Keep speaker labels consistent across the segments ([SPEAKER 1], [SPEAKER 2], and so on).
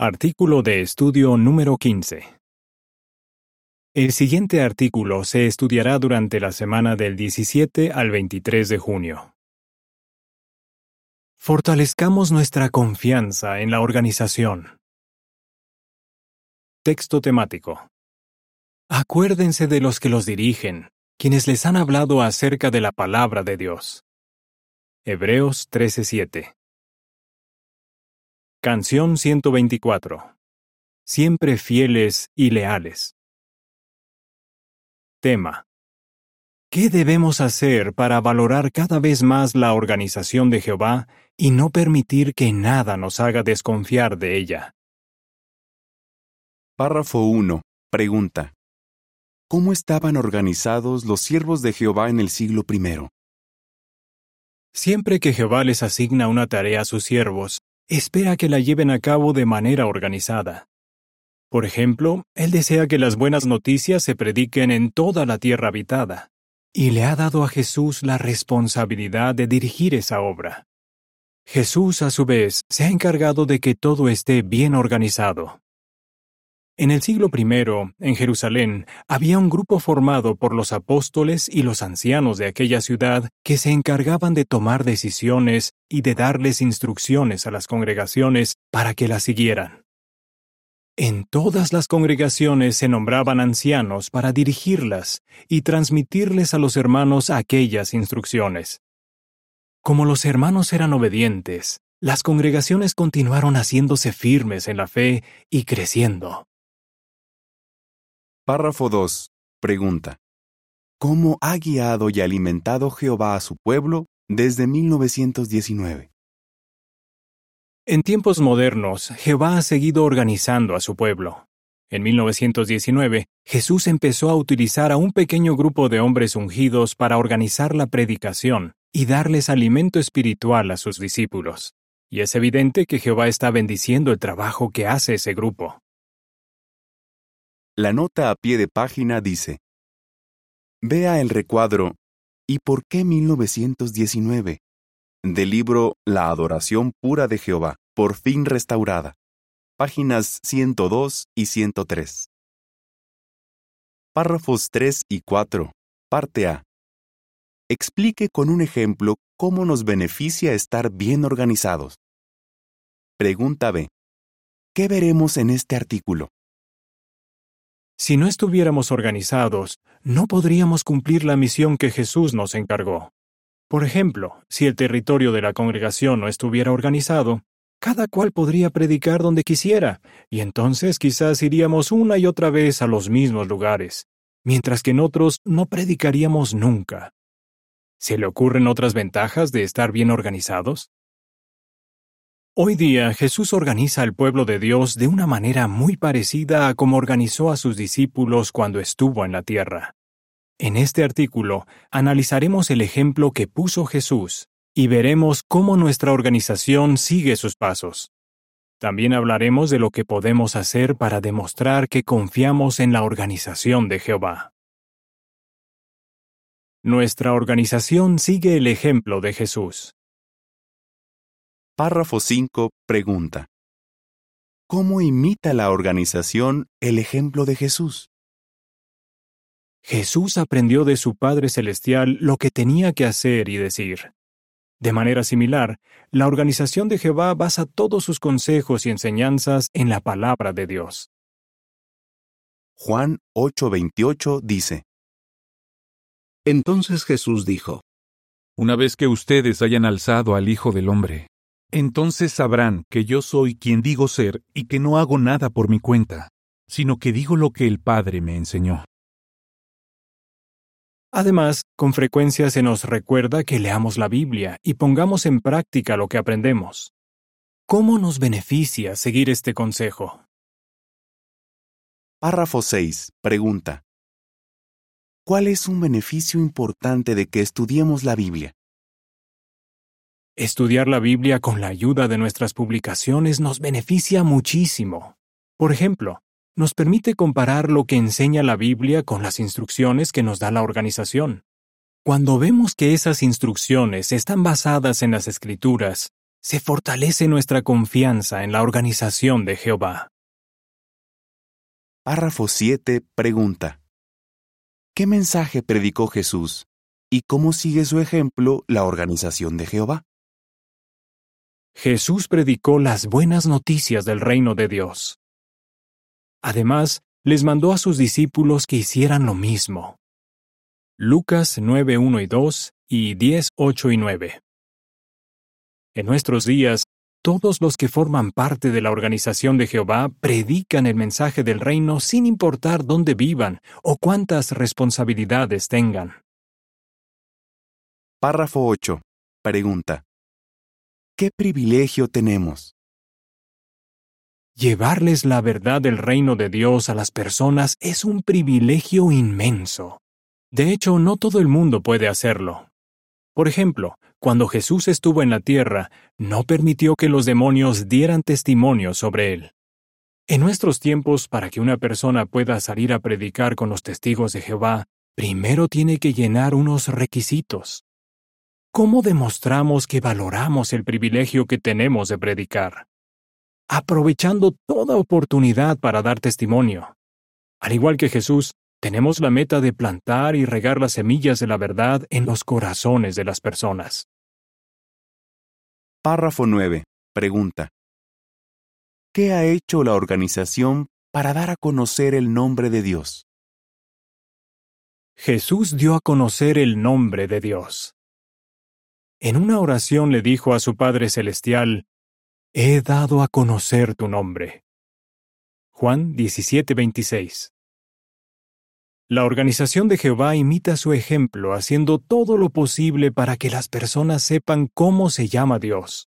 [SPEAKER 1] Artículo de estudio número 15. El siguiente artículo se estudiará durante la semana del 17 al 23 de junio. Fortalezcamos nuestra confianza en la organización. Texto temático. Acuérdense de los que los dirigen, quienes les han hablado acerca de la palabra de Dios. Hebreos 13:7. Canción 124. Siempre fieles y leales. Tema. ¿Qué debemos hacer para valorar cada vez más la organización de Jehová y no permitir que nada nos haga desconfiar de ella?
[SPEAKER 2] Párrafo 1. Pregunta. ¿Cómo estaban organizados los siervos de Jehová en el siglo I?
[SPEAKER 1] Siempre que Jehová les asigna una tarea a sus siervos, espera que la lleven a cabo de manera organizada. Por ejemplo, Él desea que las buenas noticias se prediquen en toda la tierra habitada, y le ha dado a Jesús la responsabilidad de dirigir esa obra. Jesús, a su vez, se ha encargado de que todo esté bien organizado. En el siglo I, en Jerusalén, había un grupo formado por los apóstoles y los ancianos de aquella ciudad que se encargaban de tomar decisiones y de darles instrucciones a las congregaciones para que las siguieran. En todas las congregaciones se nombraban ancianos para dirigirlas y transmitirles a los hermanos aquellas instrucciones. Como los hermanos eran obedientes, las congregaciones continuaron haciéndose firmes en la fe y creciendo.
[SPEAKER 2] Párrafo 2. Pregunta. ¿Cómo ha guiado y alimentado Jehová a su pueblo desde 1919?
[SPEAKER 1] En tiempos modernos, Jehová ha seguido organizando a su pueblo. En 1919, Jesús empezó a utilizar a un pequeño grupo de hombres ungidos para organizar la predicación y darles alimento espiritual a sus discípulos. Y es evidente que Jehová está bendiciendo el trabajo que hace ese grupo.
[SPEAKER 2] La nota a pie de página dice, Vea el recuadro ¿Y por qué 1919? del libro La adoración pura de Jehová, por fin restaurada. Páginas 102 y 103. Párrafos 3 y 4. Parte A. Explique con un ejemplo cómo nos beneficia estar bien organizados. Pregunta B. ¿Qué veremos en este artículo?
[SPEAKER 1] Si no estuviéramos organizados, no podríamos cumplir la misión que Jesús nos encargó. Por ejemplo, si el territorio de la congregación no estuviera organizado, cada cual podría predicar donde quisiera, y entonces quizás iríamos una y otra vez a los mismos lugares, mientras que en otros no predicaríamos nunca. ¿Se le ocurren otras ventajas de estar bien organizados? Hoy día Jesús organiza al pueblo de Dios de una manera muy parecida a como organizó a sus discípulos cuando estuvo en la tierra. En este artículo analizaremos el ejemplo que puso Jesús y veremos cómo nuestra organización sigue sus pasos. También hablaremos de lo que podemos hacer para demostrar que confiamos en la organización de Jehová. Nuestra organización sigue el ejemplo de Jesús.
[SPEAKER 2] Párrafo 5. Pregunta. ¿Cómo imita la organización el ejemplo de Jesús?
[SPEAKER 1] Jesús aprendió de su Padre Celestial lo que tenía que hacer y decir. De manera similar, la organización de Jehová basa todos sus consejos y enseñanzas en la palabra de Dios.
[SPEAKER 2] Juan 8:28 dice,
[SPEAKER 3] Entonces Jesús dijo, Una vez que ustedes hayan alzado al Hijo del Hombre, entonces sabrán que yo soy quien digo ser y que no hago nada por mi cuenta, sino que digo lo que el Padre me enseñó.
[SPEAKER 1] Además, con frecuencia se nos recuerda que leamos la Biblia y pongamos en práctica lo que aprendemos. ¿Cómo nos beneficia seguir este consejo?
[SPEAKER 2] Párrafo 6. Pregunta. ¿Cuál es un beneficio importante de que estudiemos la Biblia?
[SPEAKER 1] Estudiar la Biblia con la ayuda de nuestras publicaciones nos beneficia muchísimo. Por ejemplo, nos permite comparar lo que enseña la Biblia con las instrucciones que nos da la organización. Cuando vemos que esas instrucciones están basadas en las escrituras, se fortalece nuestra confianza en la organización de Jehová.
[SPEAKER 2] Párrafo 7 pregunta. ¿Qué mensaje predicó Jesús y cómo sigue su ejemplo la organización de Jehová?
[SPEAKER 1] Jesús predicó las buenas noticias del reino de Dios. Además, les mandó a sus discípulos que hicieran lo mismo. Lucas 9, 1 y 2 y 10, 8 y 9. En nuestros días, todos los que forman parte de la organización de Jehová predican el mensaje del reino sin importar dónde vivan o cuántas responsabilidades tengan.
[SPEAKER 2] Párrafo 8. Pregunta. ¿Qué privilegio tenemos?
[SPEAKER 1] Llevarles la verdad del reino de Dios a las personas es un privilegio inmenso. De hecho, no todo el mundo puede hacerlo. Por ejemplo, cuando Jesús estuvo en la tierra, no permitió que los demonios dieran testimonio sobre él. En nuestros tiempos, para que una persona pueda salir a predicar con los testigos de Jehová, primero tiene que llenar unos requisitos. ¿Cómo demostramos que valoramos el privilegio que tenemos de predicar? Aprovechando toda oportunidad para dar testimonio. Al igual que Jesús, tenemos la meta de plantar y regar las semillas de la verdad en los corazones de las personas.
[SPEAKER 2] Párrafo 9. Pregunta. ¿Qué ha hecho la organización para dar a conocer el nombre de Dios?
[SPEAKER 1] Jesús dio a conocer el nombre de Dios. En una oración le dijo a su Padre Celestial, He dado a conocer tu nombre. Juan 17:26 la organización de Jehová imita su ejemplo haciendo todo lo posible para que las personas sepan cómo se llama Dios.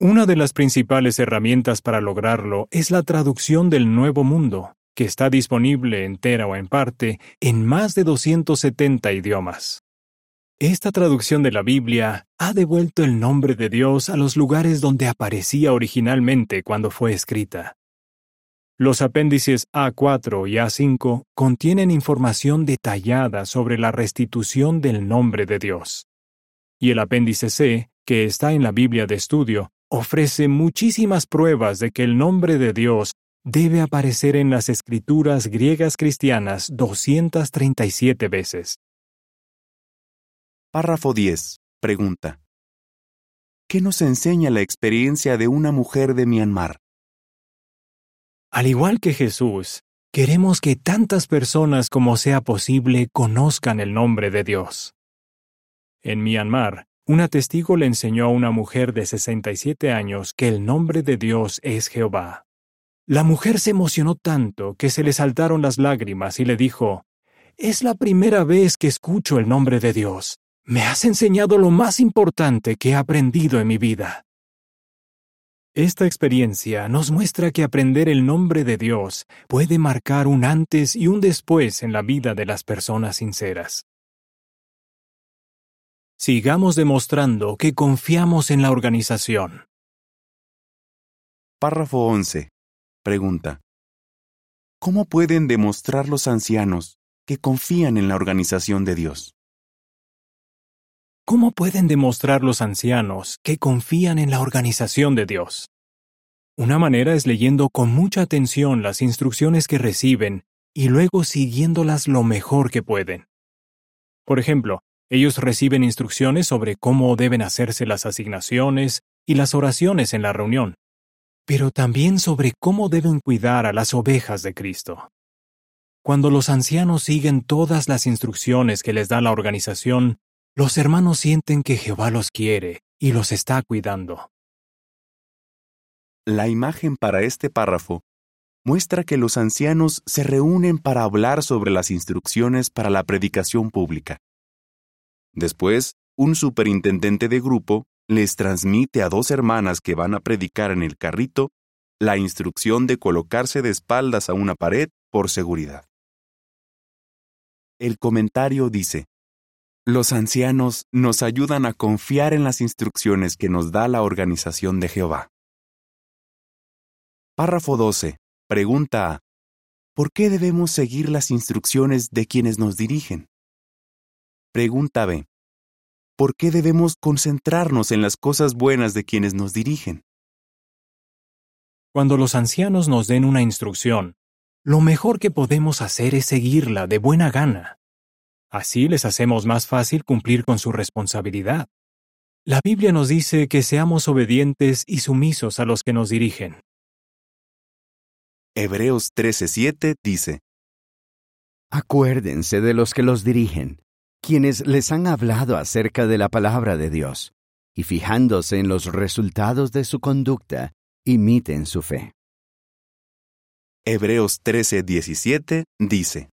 [SPEAKER 1] Una de las principales herramientas para lograrlo es la traducción del Nuevo Mundo, que está disponible entera o en parte en más de 270 idiomas. Esta traducción de la Biblia ha devuelto el nombre de Dios a los lugares donde aparecía originalmente cuando fue escrita. Los apéndices A4 y A5 contienen información detallada sobre la restitución del nombre de Dios. Y el apéndice C, que está en la Biblia de estudio, ofrece muchísimas pruebas de que el nombre de Dios debe aparecer en las escrituras griegas cristianas 237 veces.
[SPEAKER 2] Párrafo 10. Pregunta. ¿Qué nos enseña la experiencia de una mujer de Myanmar?
[SPEAKER 1] Al igual que Jesús, queremos que tantas personas como sea posible conozcan el nombre de Dios. En Myanmar, una testigo le enseñó a una mujer de 67 años que el nombre de Dios es Jehová. La mujer se emocionó tanto que se le saltaron las lágrimas y le dijo, Es la primera vez que escucho el nombre de Dios. Me has enseñado lo más importante que he aprendido en mi vida. Esta experiencia nos muestra que aprender el nombre de Dios puede marcar un antes y un después en la vida de las personas sinceras. Sigamos demostrando que confiamos en la organización.
[SPEAKER 2] Párrafo 11. Pregunta. ¿Cómo pueden demostrar los ancianos que confían en la organización de Dios?
[SPEAKER 1] ¿Cómo pueden demostrar los ancianos que confían en la organización de Dios? Una manera es leyendo con mucha atención las instrucciones que reciben y luego siguiéndolas lo mejor que pueden. Por ejemplo, ellos reciben instrucciones sobre cómo deben hacerse las asignaciones y las oraciones en la reunión, pero también sobre cómo deben cuidar a las ovejas de Cristo. Cuando los ancianos siguen todas las instrucciones que les da la organización, los hermanos sienten que Jehová los quiere y los está cuidando.
[SPEAKER 2] La imagen para este párrafo muestra que los ancianos se reúnen para hablar sobre las instrucciones para la predicación pública. Después, un superintendente de grupo les transmite a dos hermanas que van a predicar en el carrito la instrucción de colocarse de espaldas a una pared por seguridad. El comentario dice, los ancianos nos ayudan a confiar en las instrucciones que nos da la organización de Jehová. Párrafo 12. Pregunta A. ¿Por qué debemos seguir las instrucciones de quienes nos dirigen? Pregunta B. ¿por qué debemos concentrarnos en las cosas buenas de quienes nos dirigen?
[SPEAKER 1] Cuando los ancianos nos den una instrucción, lo mejor que podemos hacer es seguirla de buena gana. Así les hacemos más fácil cumplir con su responsabilidad. La Biblia nos dice que seamos obedientes y sumisos a los que nos dirigen.
[SPEAKER 2] Hebreos 13:7 dice,
[SPEAKER 4] Acuérdense de los que los dirigen, quienes les han hablado acerca de la palabra de Dios, y fijándose en los resultados de su conducta, imiten su fe.
[SPEAKER 2] Hebreos 13:17 dice,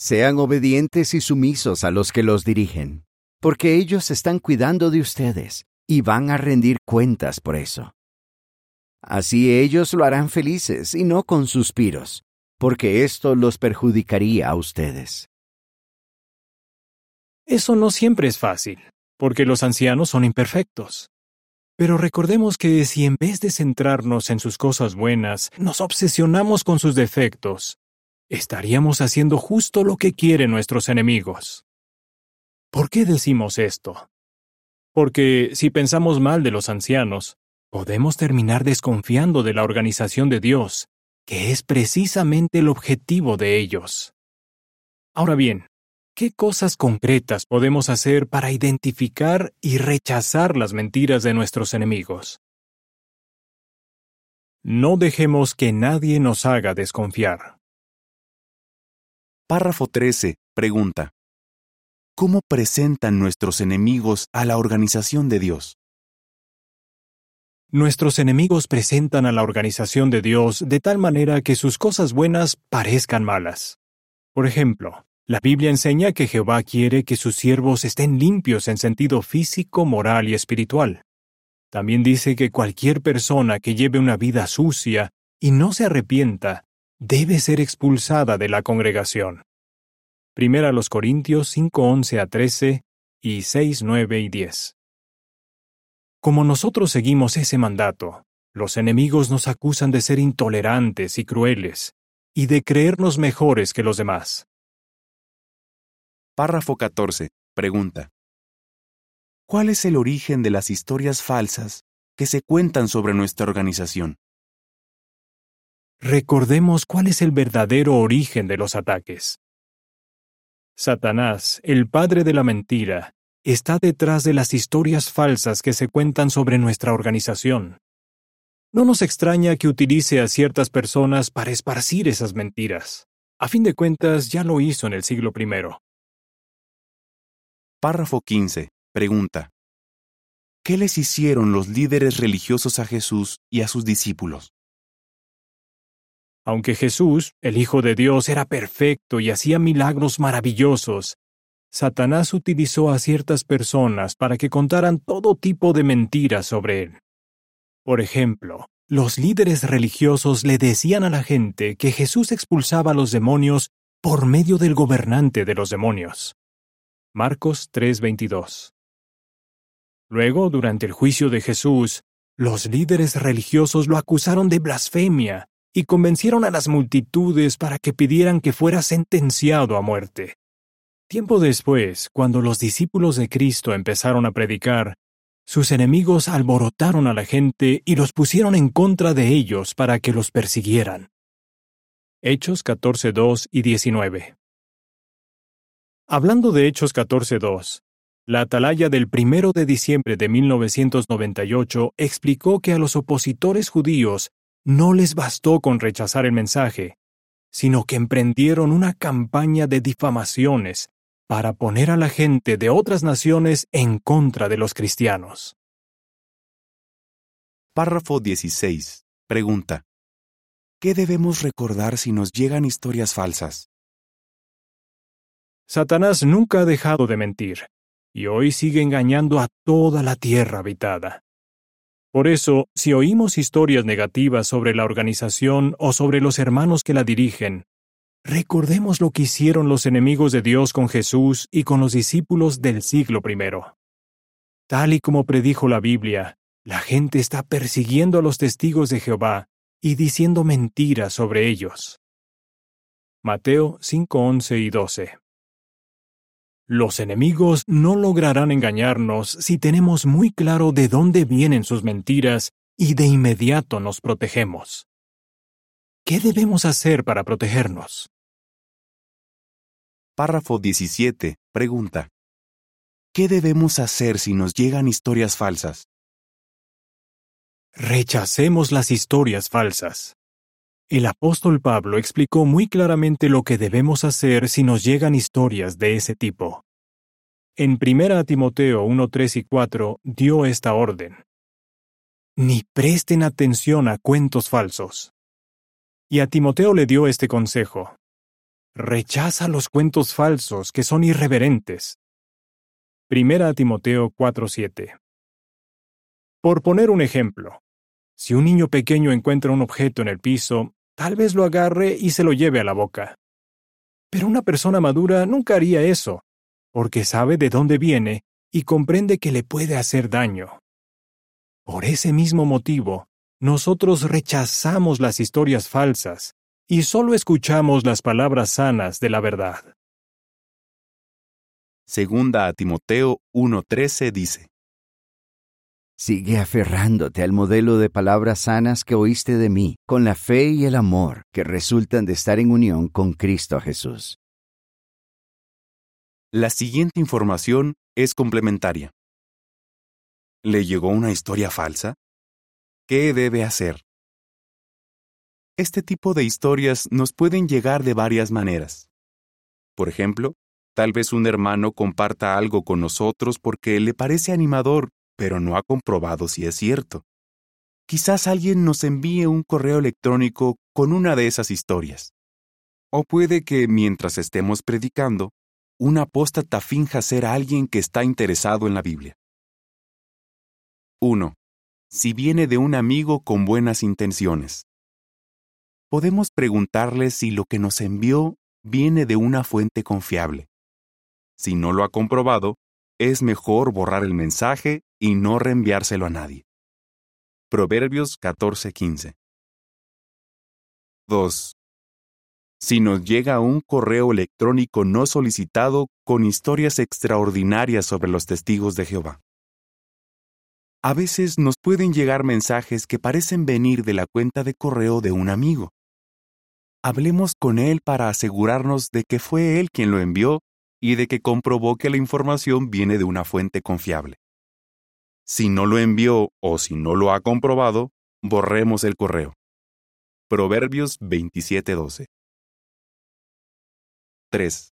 [SPEAKER 4] Sean obedientes y sumisos a los que los dirigen, porque ellos están cuidando de ustedes y van a rendir cuentas por eso. Así ellos lo harán felices y no con suspiros, porque esto los perjudicaría a ustedes.
[SPEAKER 1] Eso no siempre es fácil, porque los ancianos son imperfectos. Pero recordemos que si en vez de centrarnos en sus cosas buenas, nos obsesionamos con sus defectos, estaríamos haciendo justo lo que quieren nuestros enemigos. ¿Por qué decimos esto? Porque si pensamos mal de los ancianos, podemos terminar desconfiando de la organización de Dios, que es precisamente el objetivo de ellos. Ahora bien, ¿qué cosas concretas podemos hacer para identificar y rechazar las mentiras de nuestros enemigos? No dejemos que nadie nos haga desconfiar.
[SPEAKER 2] Párrafo 13. Pregunta. ¿Cómo presentan nuestros enemigos a la organización de Dios?
[SPEAKER 1] Nuestros enemigos presentan a la organización de Dios de tal manera que sus cosas buenas parezcan malas. Por ejemplo, la Biblia enseña que Jehová quiere que sus siervos estén limpios en sentido físico, moral y espiritual. También dice que cualquier persona que lleve una vida sucia y no se arrepienta debe ser expulsada de la congregación. Primera los Corintios 5:11 a 13 y 6, 9 y 10. Como nosotros seguimos ese mandato, los enemigos nos acusan de ser intolerantes y crueles, y de creernos mejores que los demás.
[SPEAKER 2] Párrafo 14. Pregunta. ¿Cuál es el origen de las historias falsas que se cuentan sobre nuestra organización?
[SPEAKER 1] Recordemos cuál es el verdadero origen de los ataques. Satanás, el padre de la mentira, está detrás de las historias falsas que se cuentan sobre nuestra organización. No nos extraña que utilice a ciertas personas para esparcir esas mentiras. A fin de cuentas, ya lo hizo en el siglo I.
[SPEAKER 2] Párrafo 15. Pregunta. ¿Qué les hicieron los líderes religiosos a Jesús y a sus discípulos?
[SPEAKER 1] Aunque Jesús, el Hijo de Dios, era perfecto y hacía milagros maravillosos, Satanás utilizó a ciertas personas para que contaran todo tipo de mentiras sobre él. Por ejemplo, los líderes religiosos le decían a la gente que Jesús expulsaba a los demonios por medio del gobernante de los demonios. Marcos 3:22. Luego, durante el juicio de Jesús, los líderes religiosos lo acusaron de blasfemia y convencieron a las multitudes para que pidieran que fuera sentenciado a muerte. Tiempo después, cuando los discípulos de Cristo empezaron a predicar, sus enemigos alborotaron a la gente y los pusieron en contra de ellos para que los persiguieran. Hechos 14.2 y 19. Hablando de Hechos 14.2, la atalaya del 1 de diciembre de 1998 explicó que a los opositores judíos no les bastó con rechazar el mensaje, sino que emprendieron una campaña de difamaciones para poner a la gente de otras naciones en contra de los cristianos.
[SPEAKER 2] Párrafo 16. Pregunta. ¿Qué debemos recordar si nos llegan historias falsas?
[SPEAKER 1] Satanás nunca ha dejado de mentir, y hoy sigue engañando a toda la tierra habitada. Por eso, si oímos historias negativas sobre la organización o sobre los hermanos que la dirigen, Recordemos lo que hicieron los enemigos de Dios con Jesús y con los discípulos del siglo I. Tal y como predijo la Biblia, la gente está persiguiendo a los testigos de Jehová y diciendo mentiras sobre ellos. Mateo 5:11 y 12. Los enemigos no lograrán engañarnos si tenemos muy claro de dónde vienen sus mentiras y de inmediato nos protegemos. ¿Qué debemos hacer para protegernos?
[SPEAKER 2] Párrafo 17. Pregunta. ¿Qué debemos hacer si nos llegan historias falsas?
[SPEAKER 1] Rechacemos las historias falsas. El apóstol Pablo explicó muy claramente lo que debemos hacer si nos llegan historias de ese tipo. En 1 Timoteo 1, 3 y 4 dio esta orden. Ni presten atención a cuentos falsos. Y a Timoteo le dio este consejo. Rechaza los cuentos falsos que son irreverentes. 1 Timoteo 4:7 Por poner un ejemplo, si un niño pequeño encuentra un objeto en el piso, tal vez lo agarre y se lo lleve a la boca. Pero una persona madura nunca haría eso, porque sabe de dónde viene y comprende que le puede hacer daño. Por ese mismo motivo, nosotros rechazamos las historias falsas y solo escuchamos las palabras sanas de la verdad.
[SPEAKER 2] Segunda a Timoteo 1:13 dice,
[SPEAKER 4] Sigue aferrándote al modelo de palabras sanas que oíste de mí, con la fe y el amor que resultan de estar en unión con Cristo Jesús.
[SPEAKER 2] La siguiente información es complementaria. ¿Le llegó una historia falsa? ¿Qué debe hacer? Este tipo de historias nos pueden llegar de varias maneras. Por ejemplo, tal vez un hermano comparta algo con nosotros porque le parece animador, pero no ha comprobado si es cierto. Quizás alguien nos envíe un correo electrónico con una de esas historias. O puede que, mientras estemos predicando, un apóstata finja ser alguien que está interesado en la Biblia. 1. Si viene de un amigo con buenas intenciones podemos preguntarle si lo que nos envió viene de una fuente confiable. Si no lo ha comprobado, es mejor borrar el mensaje y no reenviárselo a nadie. Proverbios 14:15 2. Si nos llega un correo electrónico no solicitado con historias extraordinarias sobre los testigos de Jehová. A veces nos pueden llegar mensajes que parecen venir de la cuenta de correo de un amigo hablemos con él para asegurarnos de que fue él quien lo envió y de que comprobó que la información viene de una fuente confiable. Si no lo envió o si no lo ha comprobado, borremos el correo. Proverbios 27:12 3.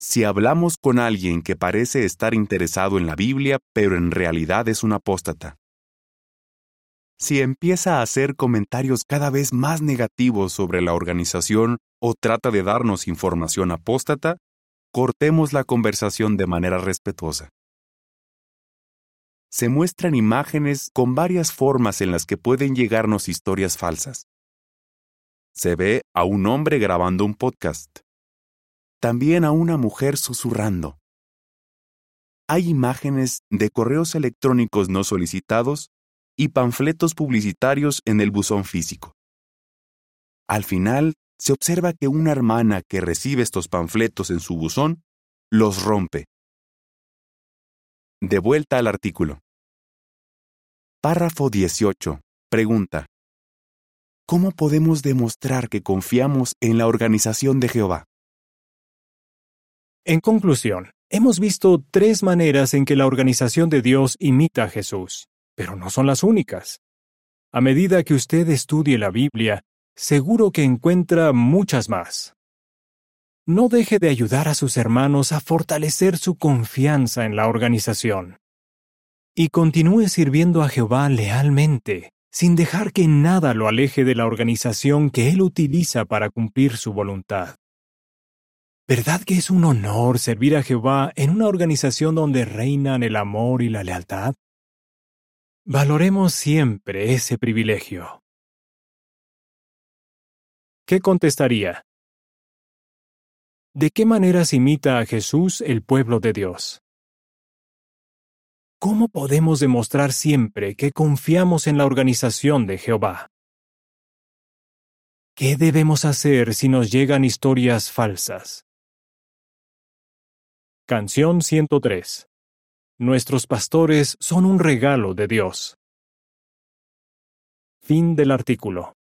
[SPEAKER 2] Si hablamos con alguien que parece estar interesado en la Biblia, pero en realidad es un apóstata, si empieza a hacer comentarios cada vez más negativos sobre la organización o trata de darnos información apóstata, cortemos la conversación de manera respetuosa. Se muestran imágenes con varias formas en las que pueden llegarnos historias falsas. Se ve a un hombre grabando un podcast. También a una mujer susurrando. Hay imágenes de correos electrónicos no solicitados y panfletos publicitarios en el buzón físico. Al final, se observa que una hermana que recibe estos panfletos en su buzón los rompe. De vuelta al artículo. Párrafo 18. Pregunta. ¿Cómo podemos demostrar que confiamos en la organización de Jehová?
[SPEAKER 1] En conclusión, hemos visto tres maneras en que la organización de Dios imita a Jesús pero no son las únicas. A medida que usted estudie la Biblia, seguro que encuentra muchas más. No deje de ayudar a sus hermanos a fortalecer su confianza en la organización. Y continúe sirviendo a Jehová lealmente, sin dejar que nada lo aleje de la organización que Él utiliza para cumplir su voluntad. ¿Verdad que es un honor servir a Jehová en una organización donde reinan el amor y la lealtad? Valoremos siempre ese privilegio. ¿Qué contestaría? ¿De qué maneras imita a Jesús el pueblo de Dios? ¿Cómo podemos demostrar siempre que confiamos en la organización de Jehová? ¿Qué debemos hacer si nos llegan historias falsas? Canción 103. Nuestros pastores son un regalo de Dios. Fin del artículo.